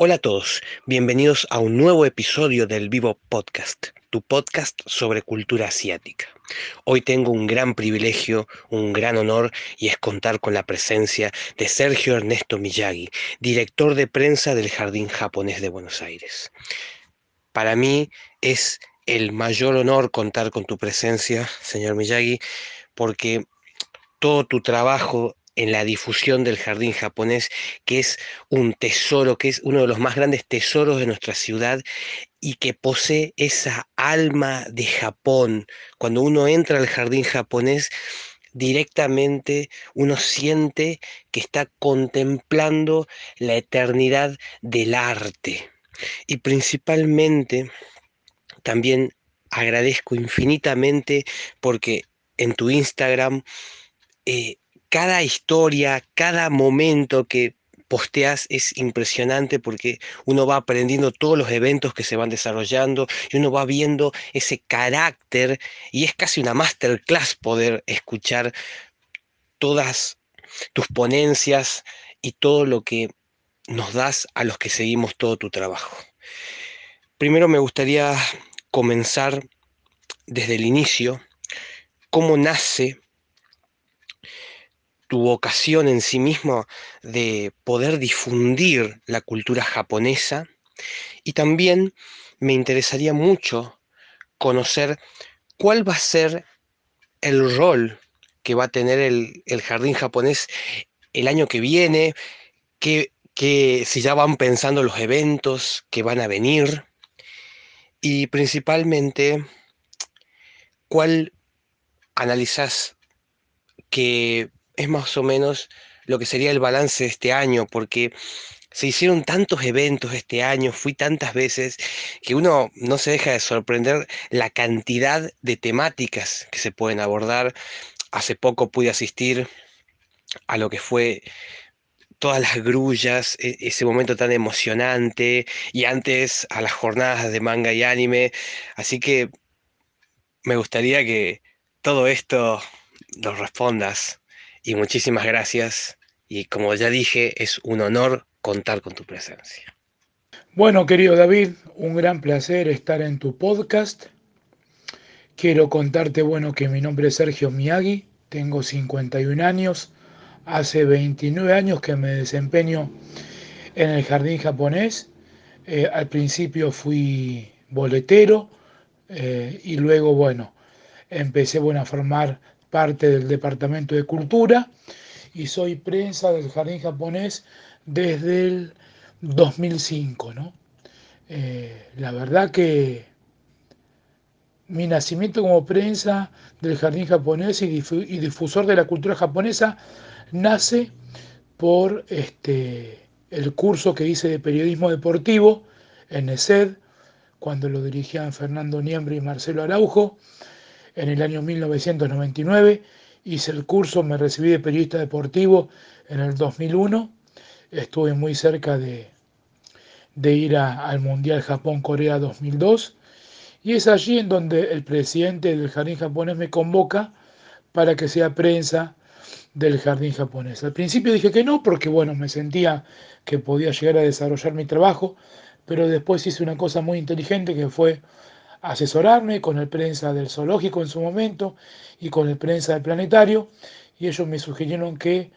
Hola a todos, bienvenidos a un nuevo episodio del Vivo Podcast, tu podcast sobre cultura asiática. Hoy tengo un gran privilegio, un gran honor y es contar con la presencia de Sergio Ernesto Miyagi, director de prensa del Jardín Japonés de Buenos Aires. Para mí es el mayor honor contar con tu presencia, señor Miyagi, porque todo tu trabajo en la difusión del jardín japonés, que es un tesoro, que es uno de los más grandes tesoros de nuestra ciudad y que posee esa alma de Japón. Cuando uno entra al jardín japonés, directamente uno siente que está contemplando la eternidad del arte. Y principalmente también agradezco infinitamente porque en tu Instagram eh, cada historia, cada momento que posteas es impresionante porque uno va aprendiendo todos los eventos que se van desarrollando y uno va viendo ese carácter y es casi una masterclass poder escuchar todas tus ponencias y todo lo que nos das a los que seguimos todo tu trabajo. Primero me gustaría comenzar desde el inicio, cómo nace tu vocación en sí mismo de poder difundir la cultura japonesa. Y también me interesaría mucho conocer cuál va a ser el rol que va a tener el, jardín japonés el año que viene, que, que si ya van pensando los eventos que van a venir. Y principalmente cuál analizas que es más o menos lo que sería el balance de este año, porque se hicieron tantos eventos este año, fui tantas veces, que uno no se deja de sorprender la cantidad de temáticas que se pueden abordar. Hace poco pude asistir a lo que fue todas las grullas, e-, ese momento tan emocionante, y antes a las jornadas de manga y anime. Así que me gustaría que todo esto lo respondas y muchísimas gracias. Y como ya dije, es un honor contar con tu presencia. Bueno, querido David, un gran placer estar en tu podcast. Quiero contarte, bueno, que mi nombre es Sergio Miyagi, tengo 51 años, hace 29 años que me desempeño en el jardín japonés. Eh, al principio fui boletero eh, y luego, bueno, empecé bueno, a formar parte del Departamento de Cultura y soy prensa del Jardín Japonés desde el 2005. ¿no? Eh, la verdad que mi nacimiento como prensa del Jardín Japonés y, difusor de la cultura japonesa nace por este, el curso que hice de periodismo deportivo en ESED, cuando lo dirigían Fernando Niembre y Marcelo Araujo en el año 1999, hice el curso, me recibí de periodista deportivo en el 2001, estuve muy cerca de, ir al Mundial Japón-Corea 2002, y es allí en donde el presidente del Jardín Japonés me convoca para que sea prensa del Jardín Japonés. Al principio dije que no, porque bueno, me sentía que podía llegar a desarrollar mi trabajo, pero después hice una cosa muy inteligente que fue asesorarme con el prensa del zoológico en su momento y con el prensa del planetario y ellos me sugirieron que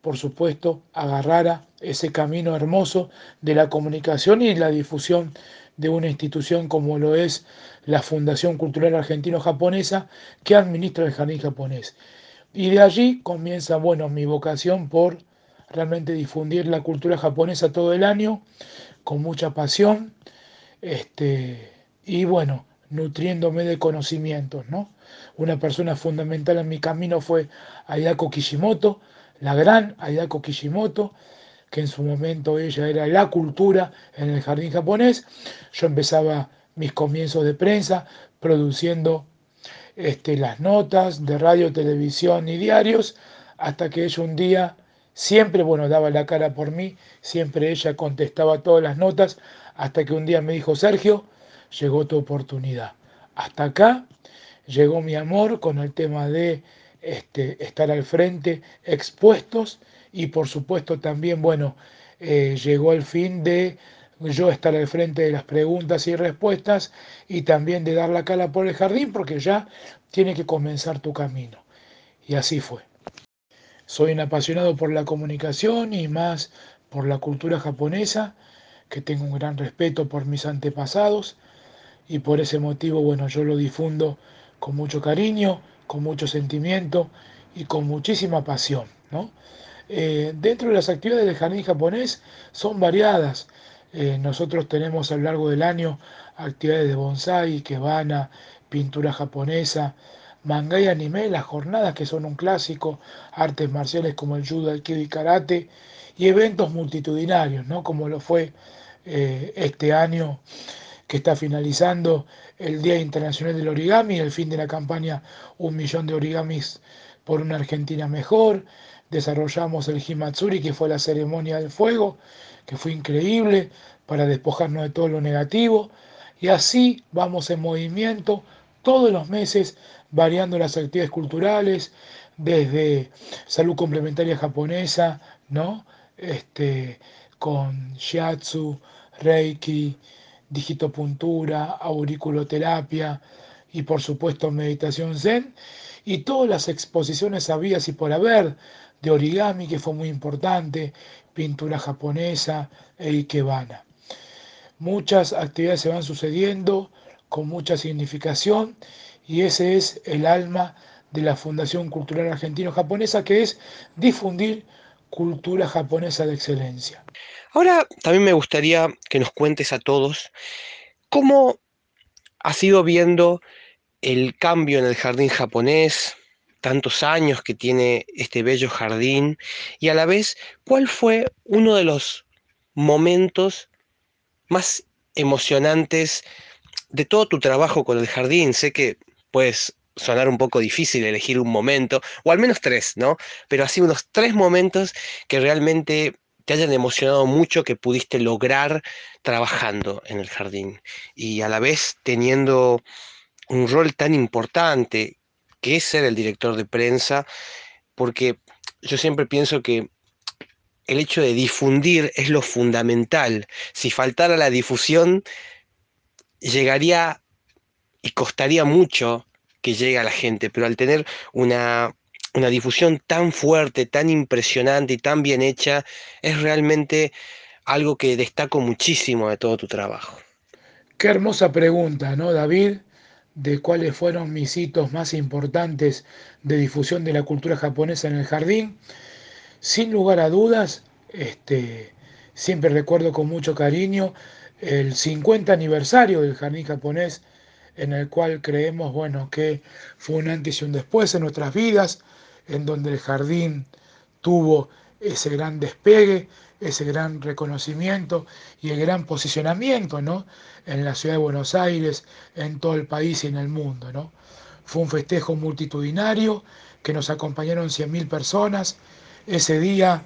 por supuesto agarrara ese camino hermoso de la comunicación y la difusión de una institución como lo es la Fundación Cultural Argentino-Japonesa que administra el Jardín Japonés. Y de allí comienza, bueno, mi vocación por realmente difundir la cultura japonesa todo el año, con mucha pasión, este, y bueno, nutriéndome de conocimientos, ¿no? Una persona fundamental en mi camino fue Ayako Kishimoto, la gran Ayako Kishimoto, que en su momento ella era la cultura en el jardín japonés. Yo empezaba mis comienzos de prensa produciendo este, las notas de radio, televisión y diarios, hasta que ella un día siempre, bueno, daba la cara por mí, siempre ella contestaba todas las notas, hasta que un día me dijo, Sergio, llegó tu oportunidad. Hasta acá llegó mi amor con el tema de este, estar al frente, expuestos y por supuesto también, bueno, eh, llegó el fin de yo estar al frente de las preguntas y respuestas y también de dar la cara por el jardín porque ya tiene que comenzar tu camino. Y así fue. Soy un apasionado por la comunicación y más por la cultura japonesa, que tengo un gran respeto por mis antepasados y por ese motivo, bueno, yo lo difundo con mucho cariño, con mucho sentimiento y con muchísima pasión. ¿no? Eh, dentro de las actividades del jardín japonés son variadas. Eh, nosotros tenemos a lo largo del año actividades de bonsai, kebana, pintura japonesa, manga y anime, las jornadas que son un clásico, artes marciales como el judo, el kido y karate, y eventos multitudinarios, ¿no? como lo fue eh, este año que está finalizando el Día Internacional del Origami, el fin de la campaña Un Millón de Origamis por una Argentina Mejor, desarrollamos el Himatsuri, que fue la ceremonia del fuego, que fue increíble para despojarnos de todo lo negativo. Y así vamos en movimiento todos los meses, variando las actividades culturales, desde salud complementaria japonesa, ¿no? Este, con shiatsu, reiki, digitopuntura, auriculoterapia y por supuesto meditación zen y todas las exposiciones habidas y por haber de origami, que fue muy importante, pintura japonesa e ikebana. Muchas actividades se van sucediendo con mucha significación y ese es el alma de la Fundación Cultural Argentino-Japonesa, que es difundir cultura japonesa de excelencia. Ahora también me gustaría que nos cuentes a todos cómo has ido viendo el cambio en el jardín japonés, tantos años que tiene este bello jardín y a la vez cuál fue uno de los momentos más emocionantes de todo tu trabajo con el jardín. Sé que puedes sonar un poco difícil elegir un momento, o al menos tres, ¿no? Pero así unos tres momentos que realmente te hayan emocionado mucho que pudiste lograr trabajando en el jardín y a la vez teniendo un rol tan importante que es ser el director de prensa, porque yo siempre pienso que el hecho de difundir es lo fundamental. Si faltara la difusión, llegaría y costaría mucho que llegue a la gente, pero al tener una, una difusión tan fuerte, tan impresionante y tan bien hecha, es realmente algo que destaco muchísimo de todo tu trabajo. Qué hermosa pregunta, ¿no, David? de cuáles fueron mis hitos más importantes de difusión de la cultura japonesa en el jardín. Sin lugar a dudas, este, siempre recuerdo con mucho cariño el 50 aniversario del jardín japonés, en el cual creemos bueno, que fue un antes y un después en nuestras vidas, en donde el jardín tuvo ese gran despegue, ese gran reconocimiento y el gran posicionamiento ¿no? en la ciudad de Buenos Aires, en todo el país y en el mundo. ¿no? Fue un festejo multitudinario que nos acompañaron 100.000 personas. Ese día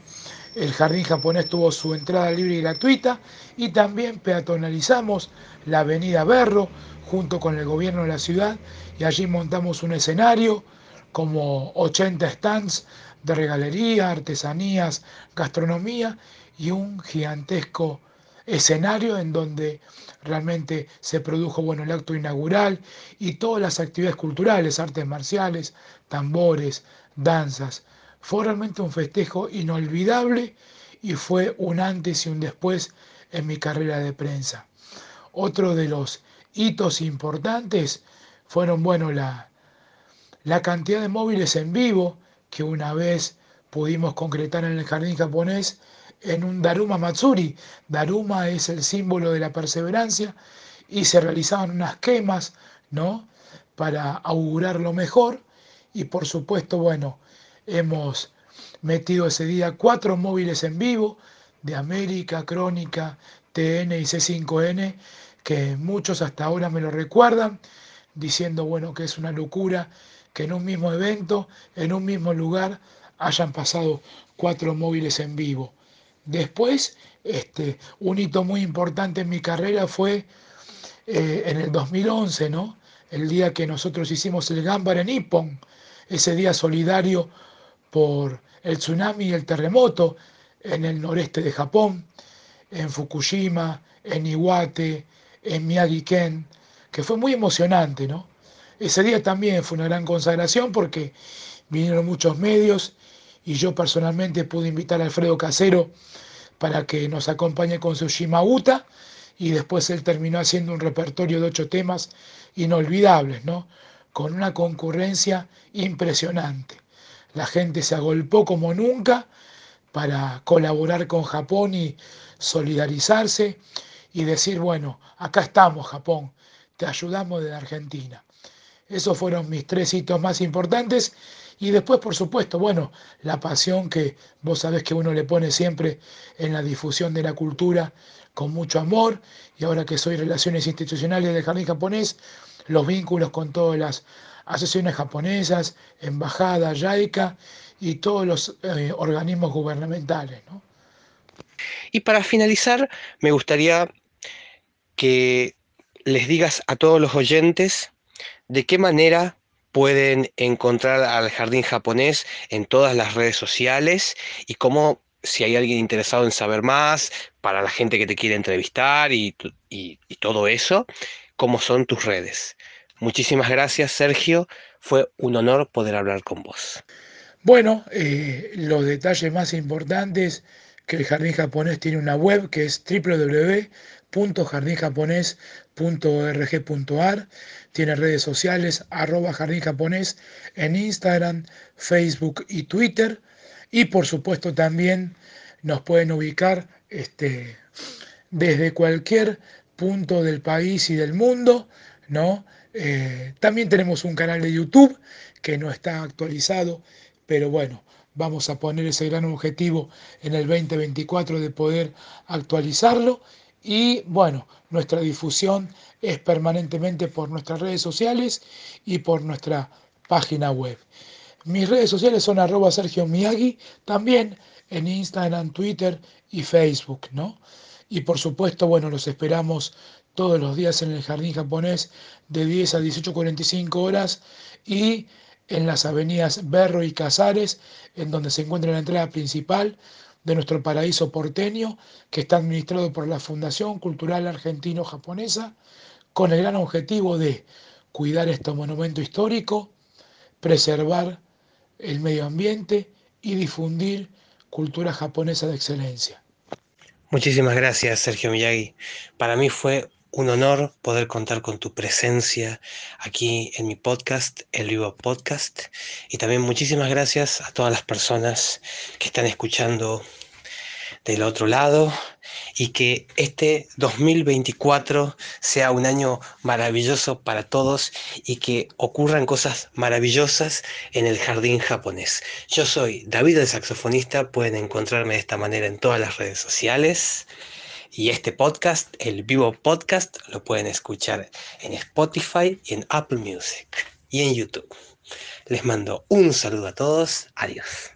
el jardín japonés tuvo su entrada libre y gratuita y también peatonalizamos la avenida Berro junto con el gobierno de la ciudad y allí montamos un escenario como 80 stands de regalería, artesanías, gastronomía y un gigantesco escenario en donde realmente se produjo bueno, el acto inaugural y todas las actividades culturales, artes marciales, tambores, danzas. Fue realmente un festejo inolvidable y fue un antes y un después en mi carrera de prensa. Otro de los hitos importantes fueron bueno, la, la cantidad de móviles en vivo que una vez pudimos concretar en el jardín japonés en un Daruma Matsuri. Daruma es el símbolo de la perseverancia y se realizaban unas quemas, ¿no? Para augurar lo mejor y por supuesto, bueno, hemos metido ese día cuatro móviles en vivo de América, Crónica, TN y C5N, que muchos hasta ahora me lo recuerdan, diciendo, bueno, que es una locura que en un mismo evento, en un mismo lugar, hayan pasado cuatro móviles en vivo. Después, este, un hito muy importante en mi carrera fue eh, en el 2011, ¿no? El día que nosotros hicimos el Gambara Nippon, ese día solidario por el tsunami y el terremoto en el noreste de Japón. en Fukushima, en Iwate, en Miyagi-Ken, que fue muy emocionante, ¿no? Ese día también fue una gran consagración porque vinieron muchos medios y yo personalmente pude invitar a Alfredo Casero para que nos acompañe con su Shimauta y después él terminó haciendo un repertorio de ocho temas inolvidables, ¿no? Con una concurrencia impresionante. La gente se agolpó como nunca para colaborar con Japón y solidarizarse y decir, bueno, acá estamos Japón, te ayudamos desde Argentina. Esos fueron mis tres hitos más importantes. Y después, por supuesto, bueno, la pasión que vos sabés que uno le pone siempre en la difusión de la cultura con mucho amor. Y ahora que soy Relaciones Institucionales del Jardín Japonés, los vínculos con todas las asociaciones japonesas, embajada, JAICA y todos los eh, organismos gubernamentales. Y para finalizar, me gustaría que les digas a todos los oyentes de qué manera pueden encontrar al jardín japonés en todas las redes sociales y cómo, si hay alguien interesado en saber más, para la gente que te quiere entrevistar y, todo eso, cómo son tus redes. Muchísimas gracias, Sergio. Fue un honor poder hablar con vos. Bueno, eh, los detalles más importantes que el Jardín Japonés tiene una web que es www.jardinjaponés.org.ar tiene redes sociales, arroba jardín japonés en Instagram, Facebook y Twitter. Y por supuesto también nos pueden ubicar este, desde cualquier punto del país y del mundo, ¿no? Eh, también tenemos un canal de YouTube que no está actualizado, pero bueno, vamos a poner ese gran objetivo en el 2024 de poder actualizarlo. Y bueno, nuestra difusión es permanentemente por nuestras redes sociales y por nuestra página web. Mis redes sociales son arroba Sergio Miyagi, también en Instagram, Twitter y Facebook, ¿no? Y por supuesto, bueno, los esperamos todos los días en el jardín japonés de 10 a 18.45 horas y en las avenidas Berro y Casares, en donde se encuentra la entrada principal de nuestro paraíso porteño, que está administrado por la Fundación Cultural Argentino-Japonesa, con el gran objetivo de cuidar este monumento histórico, preservar el medio ambiente y difundir cultura japonesa de excelencia. Muchísimas gracias, Sergio Miyagi. Para mí fue un honor poder contar con tu presencia aquí en mi podcast, el Vivo Podcast. Y también muchísimas gracias a todas las personas que están escuchando del otro lado y que este 2024 sea un año maravilloso para todos y que ocurran cosas maravillosas en el jardín japonés. Yo soy David el saxofonista, pueden encontrarme de esta manera en todas las redes sociales. Y este podcast, el vivo podcast, lo pueden escuchar en Spotify y en Apple Music y en YouTube. Les mando un saludo a todos. Adiós.